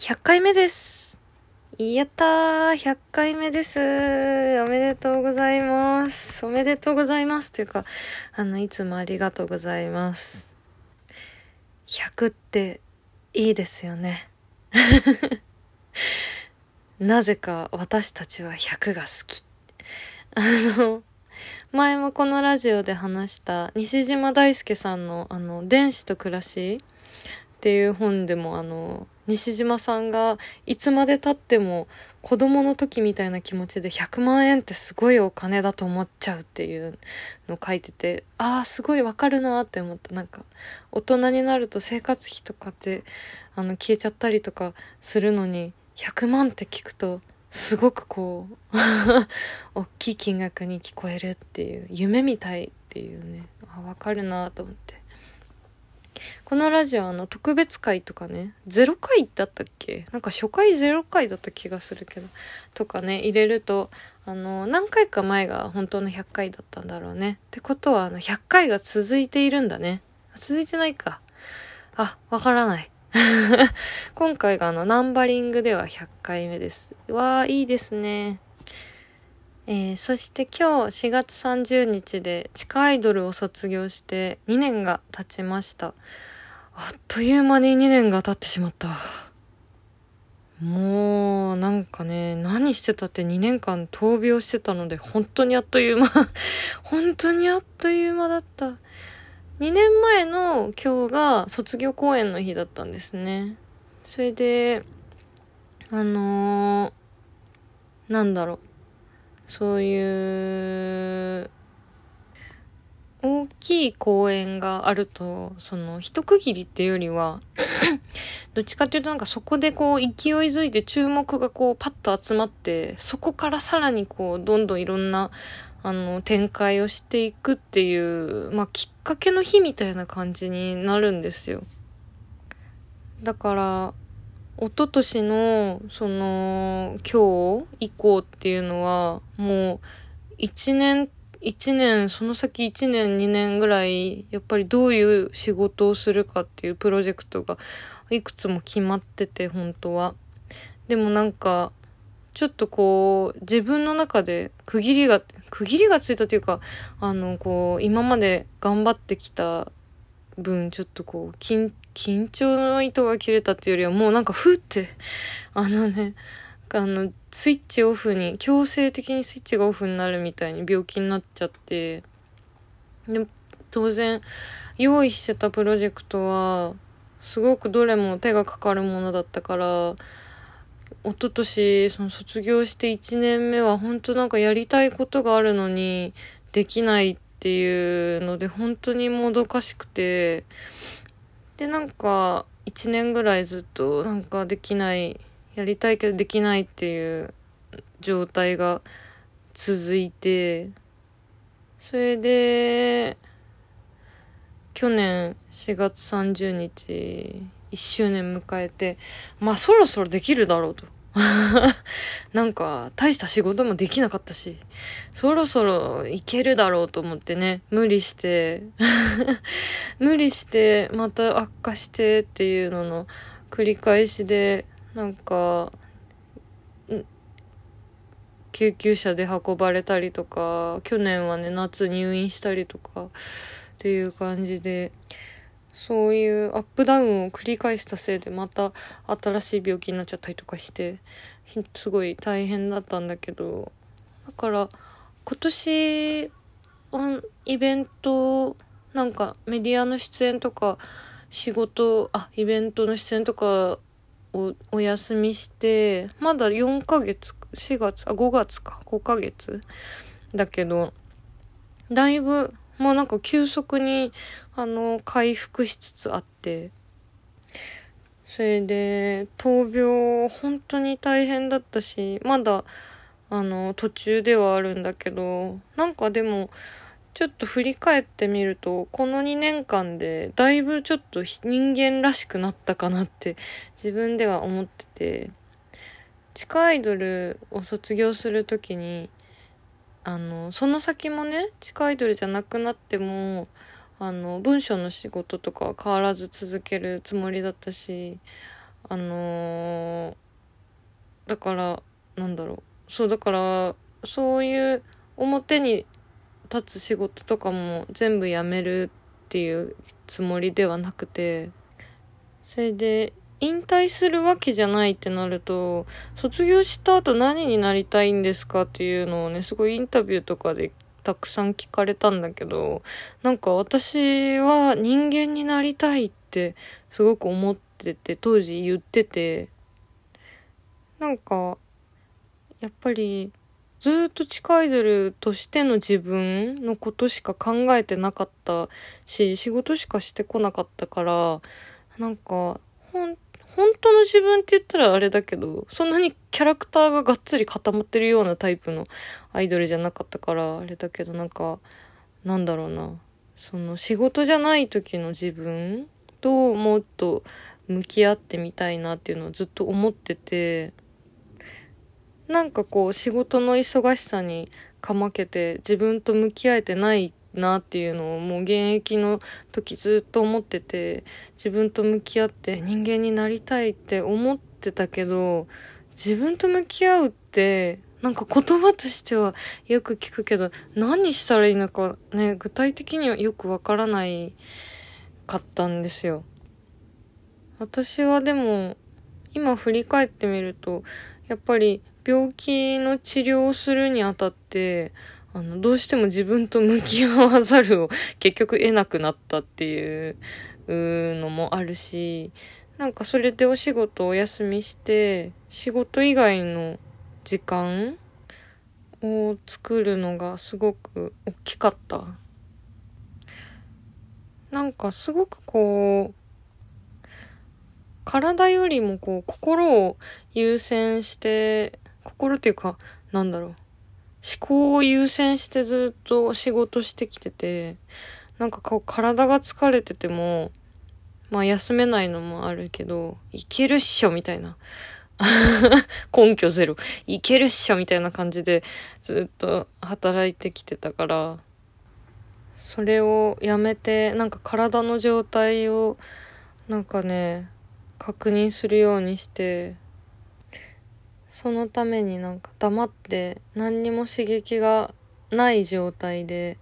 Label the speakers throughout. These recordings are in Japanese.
Speaker 1: 100回目です。やったー !100 回目です。おめでとうございます。おめでとうございます。というか、あの、いつもありがとうございます。100っていいですよね。なぜか私たちは100が好き。あの、前もこのラジオで話した西島大輔さんのあの、電子と暮らしっていう本でもあの西島さんがいつまでたっても子供の時みたいな気持ちで100万円ってすごいお金だと思っちゃうっていうのを書いててああすごいわかるなって思った。なんか大人になると生活費とかってあの消えちゃったりとかするのに100万って聞くとすごくこう 大きい金額に聞こえるっていう夢みたいっていうね。あわかるなと思って。このラジオあの特別回とかね0回だったっけ？なんか初回0回だった気がするけどとかね入れるとあの何回か前が本当の100回だったんだろうね。ってことはあの100回が続いているんだね。続いてないか。あわからない。今回があのナンバリングでは100回目です。わーいいですね。えーそして今日4月30日で地下アイドルを卒業して2年が経ちました。あっという間に2年が経ってしまった。もうなんかね何してたって2年間闘病してたので本当にあっという間。本当にあっという間だった。2年前の今日が卒業公演の日だったんですね。それであのーなんだろう。そういう大きい公演があるとその一区切りっていうよりは どっちかっていうとなんかそこでこう勢いづいて注目がこうパッと集まってそこからさらにこうどんどんいろんなあの展開をしていくっていうまあきっかけの日みたいな感じになるんですよ。だから一昨年のその今日以降っていうのはもう一年一年その先一年二年ぐらいやっぱりどういう仕事をするかっていうプロジェクトがいくつも決まってて本当は。でもなんかちょっとこう自分の中で区切りが区切りがついたというかあのこう今まで頑張ってきた分ちょっとこう緊緊張の糸が切れたっていうよりはもうなんかふってあのねあのスイッチオフに強制的にスイッチがオフになるみたいに病気になっちゃってで当然用意してたプロジェクトはすごくどれも手がかかるものだったから一昨年その卒業して1年目は本当なんかやりたいことがあるのにできないっていうので本当にもどかしくてでなんか1年ぐらいずっとなんかできないやりたいけどできないっていう状態が続いてそれで去年4月30日1周年迎えてまあそろそろできるだろうと。なんか大した仕事もできなかったしそろそろいけるだろうと思ってね無理して 無理してまた悪化してっていうのの繰り返しでなんか救急車で運ばれたりとか去年はね夏入院したりとかっていう感じでそういうアップダウンを繰り返したせいでまた新しい病気になっちゃったりとかしてすごい大変だったんだけどだから今年イベントなんかメディアの出演とか仕事あイベントの出演とかをお休みしてまだ4ヶ月4月あ5月か5ヶ月だけどだいぶもうなんか急速にあの回復しつつあってそれで闘病本当に大変だったしまだあの途中ではあるんだけどなんかでもちょっと振り返ってみるとこの2年間でだいぶちょっと人間らしくなったかなって自分では思ってて地下アイドルを卒業する時にあのその先もね地下アイドルじゃなくなってもあの文章の仕事とかは変わらず続けるつもりだったしあのー、だからなんだろう。そうだからそういう表に立つ仕事とかも全部やめるっていうつもりではなくてそれで引退するわけじゃないってなると卒業した後何になりたいんですかっていうのをねすごいインタビューとかでたくさん聞かれたんだけどなんか私は人間になりたいってすごく思ってて当時言っててなんかやっぱりずっと地下アイドルとしての自分のことしか考えてなかったし仕事しかしてこなかったからなんかほん本当の自分って言ったらあれだけどそんなにキャラクターががっつり固まってるようなタイプのアイドルじゃなかったからあれだけどなんかなんだろうな。その仕事じゃない時の自分ともっと向き合ってみたいなっていうのはずっと思っててなんかこう仕事の忙しさにかまけて自分と向き合えてないなっていうのをもう現役の時ずっと思ってて自分と向き合って人間になりたいって思ってたけど自分と向き合うってなんか言葉としてはよく聞くけど何したらいいのかね具体的にはよくわからないかったんですよ。私はでも今振り返ってみるとやっぱり病気の治療をするにあたってあの、どうしても自分と向き合わざるを結局得なくなったっていうのもあるし、なんかそれでお仕事をお休みして、仕事以外の時間を作るのがすごく大きかった。なんかすごくこう、体よりもこう心を優先して心っていうかなんだろう思考を優先してずっと仕事してきてて、なんかこう体が疲れてても、まあ休めないのもあるけど、いけるっしょみたいな。根拠ゼロ。いけるっしょみたいな感じでずっと働いてきてたから、それをやめて、なんか体の状態を、なんかね、確認するようにして、そのためになんか黙って何にも刺激がない状態で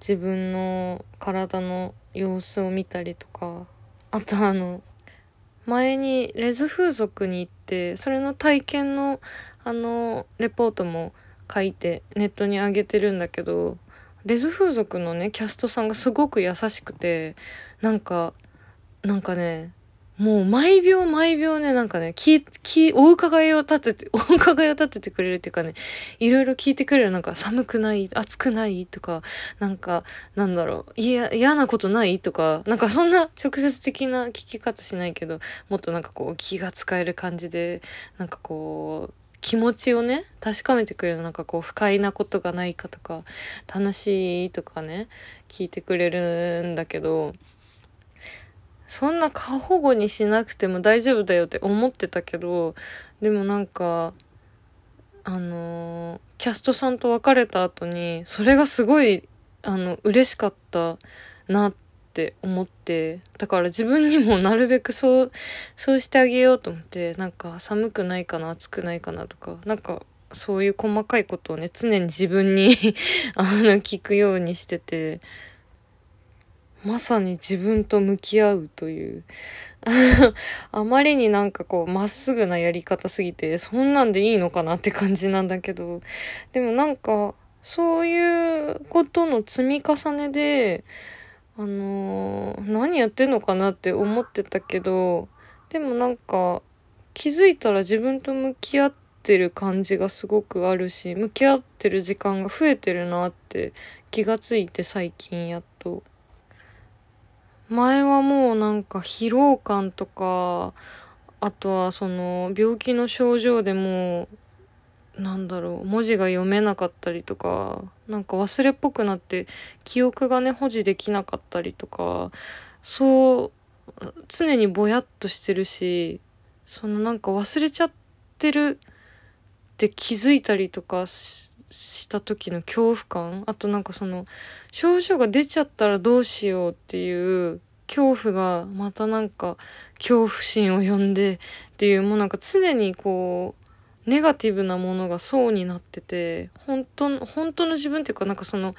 Speaker 1: 自分の体の様子を見たりとかあとあの前にレズ風俗に行ってそれの体験のあのレポートも書いてネットに上げてるんだけどレズ風俗のねキャストさんがすごく優しくてなんかなんかねもう毎秒毎秒ね、なんかね、き、き、お伺いを立てて、お伺いを立ててくれるっていうかね、いろいろ聞いてくれる。なんか寒くない暑くないとか、なんか、なんだろう、いや、嫌なことないとか、なんかそんな直接的な聞き方しないけど、もっとなんかこう気が使える感じで、なんかこう、気持ちをね、確かめてくれる。なんかこう、不快なことがないかとか、楽しいとかね、聞いてくれるんだけど、そんな過保護にしなくても大丈夫だよって思ってたけど、でもなんか、あのー、キャストさんと別れた後に、それがすごい、あの、嬉しかったなって思って、だから自分にもなるべくそう、そうしてあげようと思って、なんか寒くないかな、暑くないかなとか、なんかそういう細かいことをね、常に自分に あの、聞くようにしてて、まさに自分と向き合うという。あまりになんかこう、まっすぐなやり方すぎて、そんなんでいいのかなって感じなんだけど、でもなんか、そういうことの積み重ねで、あのー、何やってんのかなって思ってたけど、でもなんか、気づいたら自分と向き合ってる感じがすごくあるし、向き合ってる時間が増えてるなって気がついて最近やっと。前はもうなんか疲労感とか、あとはその病気の症状でもなんだろう、文字が読めなかったりとか、なんか忘れっぽくなって記憶がね、保持できなかったりとか、そう、常にぼやっとしてるし、そのなんか忘れちゃってるって気づいたりとかしした時の恐怖感。あとなんかその症状が出ちゃったらどうしようっていう恐怖がまたなんか恐怖心を呼んでっていうもうなんか常にこうネガティブなものが層になってて本当本当の自分っていうかなんかその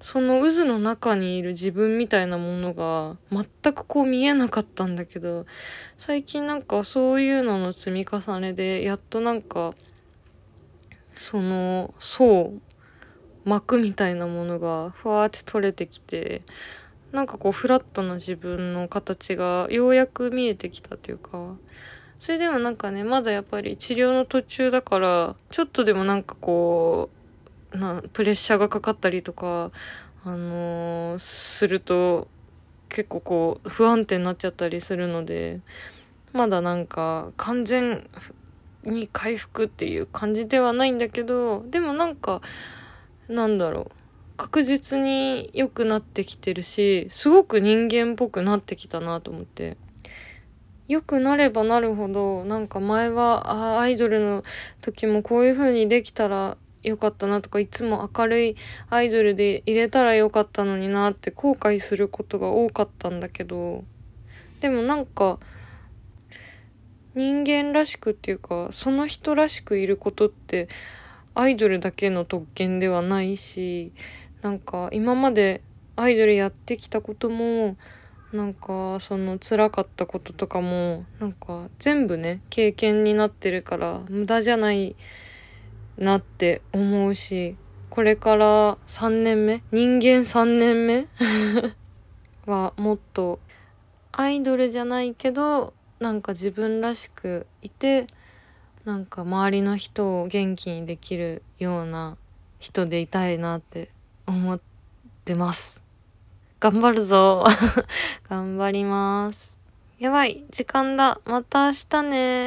Speaker 1: その渦の中にいる自分みたいなものが全くこう見えなかったんだけど最近なんかそういうのの積み重ねでやっとなんかその層膜みたいなものがふわーって取れてきてなんかこうフラットな自分の形がようやく見えてきたというかそれでもなんかねまだやっぱり治療の途中だからちょっとでもなんかこうなプレッシャーがかかったりとか、あのー、すると結構こう不安定になっちゃったりするのでまだなんか完全に回復っていう感じではないんだけどでもなんかなんだろう。確実に良くなってきてるしすごく人間っぽくなってきたなと思って。良くなればなるほどなんか前はアイドルの時もこういう風にできたら良かったなとかいつも明るいアイドルで入れたらよかったのになって後悔することが多かったんだけどでもなんか人間らしくっていうかその人らしくいることってアイドルだけの特権ではないしなんか今までアイドルやってきたこともなんかその辛かったこととかもなんか全部ね経験になってるから無駄じゃないなって思うし、これから3年目人間3年目 はもっとアイドルじゃないけど、なんか自分らしくいて、なんか周りの人を元気にできるような人でいたいなって思ってます。頑張るぞ 頑張ります。やばい、時間だ。また明日ね